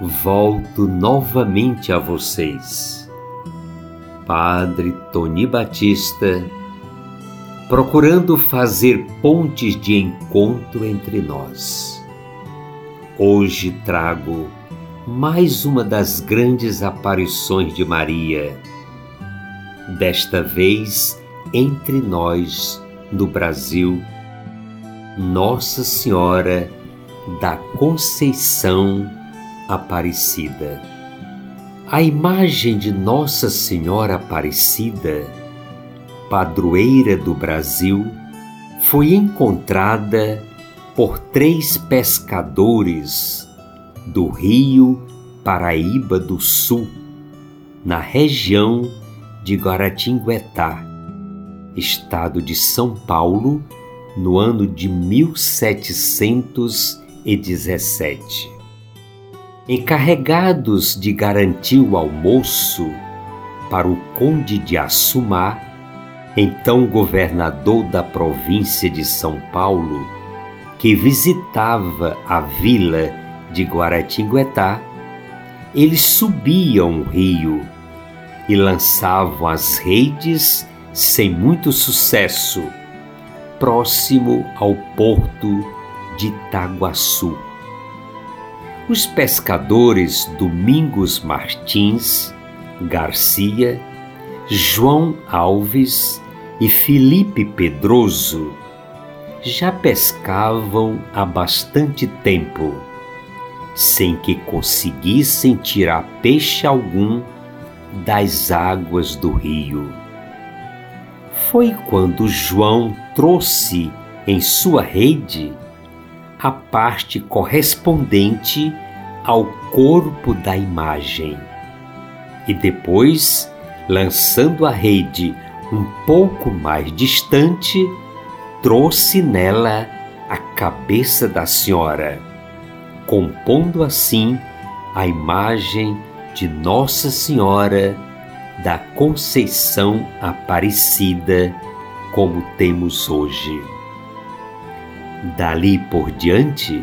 volto novamente a vocês. Padre Tony Batista, procurando fazer pontes de encontro entre nós. Hoje trago mais uma das grandes aparições de Maria, desta vez entre nós no Brasil, Nossa Senhora da Conceição Aparecida. A imagem de Nossa Senhora Aparecida, padroeira do Brasil, foi encontrada por três pescadores do rio Paraíba do Sul, na região de Guaratinguetá, estado de São Paulo, no ano de 1717 encarregados de garantir o almoço para o conde de Assumar, então governador da província de São Paulo, que visitava a vila de Guaratinguetá, eles subiam o rio e lançavam as redes sem muito sucesso, próximo ao porto de Itaguaçu os pescadores Domingos Martins, Garcia, João Alves e Felipe Pedroso já pescavam há bastante tempo, sem que conseguissem tirar peixe algum das águas do rio. Foi quando João trouxe em sua rede a parte correspondente ao corpo da imagem. E depois, lançando a rede um pouco mais distante, trouxe nela a cabeça da senhora, compondo assim a imagem de Nossa Senhora da Conceição Aparecida, como temos hoje. Dali por diante,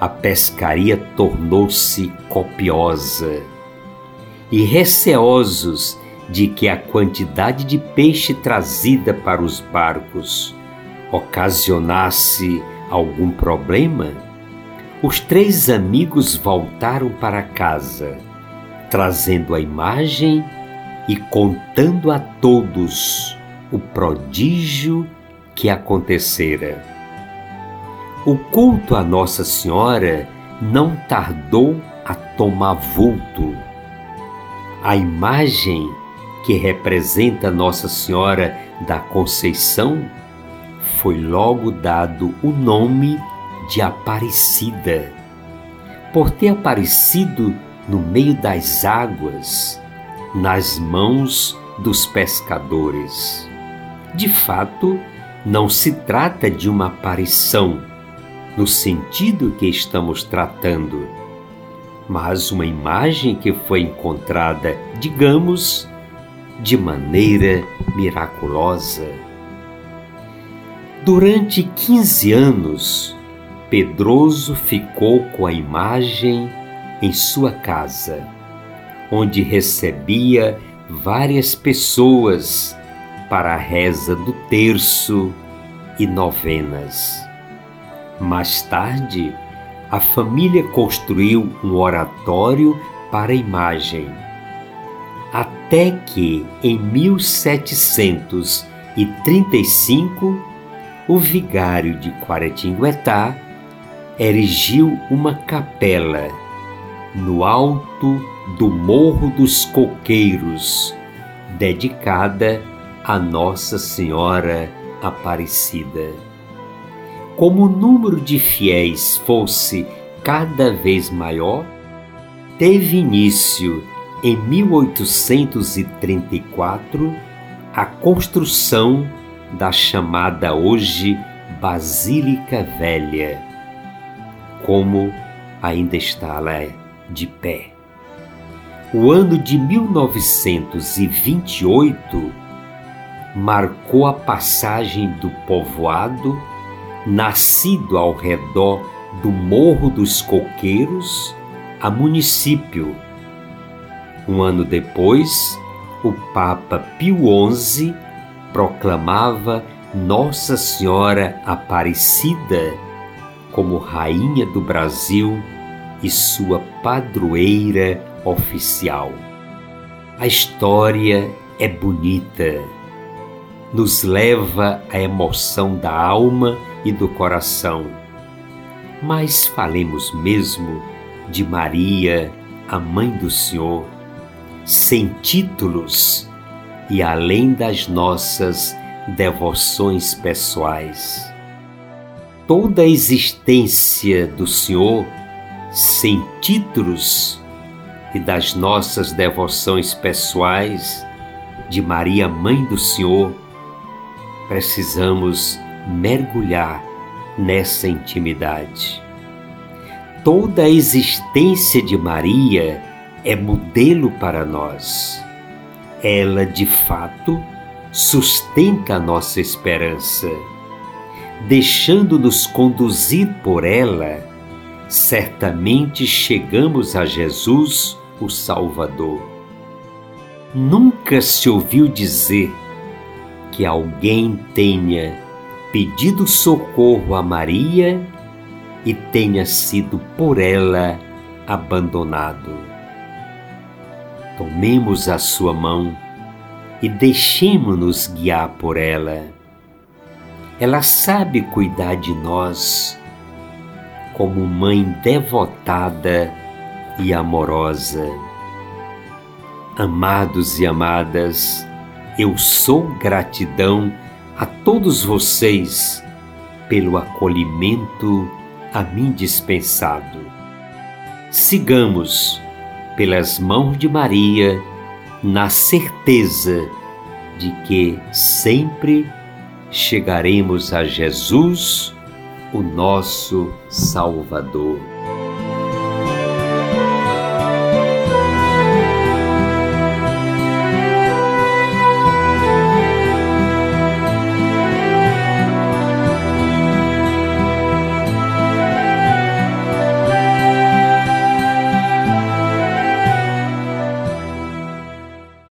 a pescaria tornou-se copiosa e receosos de que a quantidade de peixe trazida para os barcos ocasionasse algum problema, os três amigos voltaram para casa, trazendo a imagem e contando a todos o prodígio que acontecera. O culto a Nossa Senhora não tardou a tomar vulto. A imagem que representa Nossa Senhora da Conceição foi logo dado o nome de Aparecida, por ter aparecido no meio das águas, nas mãos dos pescadores. De fato, não se trata de uma aparição no sentido que estamos tratando, mas uma imagem que foi encontrada, digamos, de maneira miraculosa. Durante 15 anos, Pedroso ficou com a imagem em sua casa, onde recebia várias pessoas para a reza do terço e novenas. Mais tarde, a família construiu um oratório para a imagem. Até que, em 1735, o vigário de Quaratinguetá erigiu uma capela no alto do Morro dos Coqueiros, dedicada a Nossa Senhora Aparecida. Como o número de fiéis fosse cada vez maior, teve início em 1834 a construção da chamada hoje Basílica Velha, como ainda está lá de pé. O ano de 1928 marcou a passagem do povoado, nascido ao redor do Morro dos Coqueiros, a município. Um ano depois, o Papa Pio XI proclamava Nossa Senhora Aparecida como Rainha do Brasil e sua padroeira oficial. A história é bonita, nos leva à emoção da alma e do coração. Mas falemos mesmo de Maria, a Mãe do Senhor, sem títulos e além das nossas devoções pessoais. Toda a existência do Senhor sem títulos e das nossas devoções pessoais de Maria, Mãe do Senhor, precisamos mergulhar nessa intimidade. Toda a existência de Maria é modelo para nós. Ela, de fato, sustenta a nossa esperança. Deixando-nos conduzir por ela, certamente chegamos a Jesus o Salvador. Nunca se ouviu dizer que alguém tenha pedido socorro a Maria e tenha sido por ela abandonado. Tomemos a sua mão e deixemo-nos guiar por ela. Ela sabe cuidar de nós como mãe devotada e amorosa. Amados e amadas, eu sou gratidão a todos vocês pelo acolhimento a mim dispensado. Sigamos pelas mãos de Maria na certeza de que sempre chegaremos a Jesus, o nosso Salvador.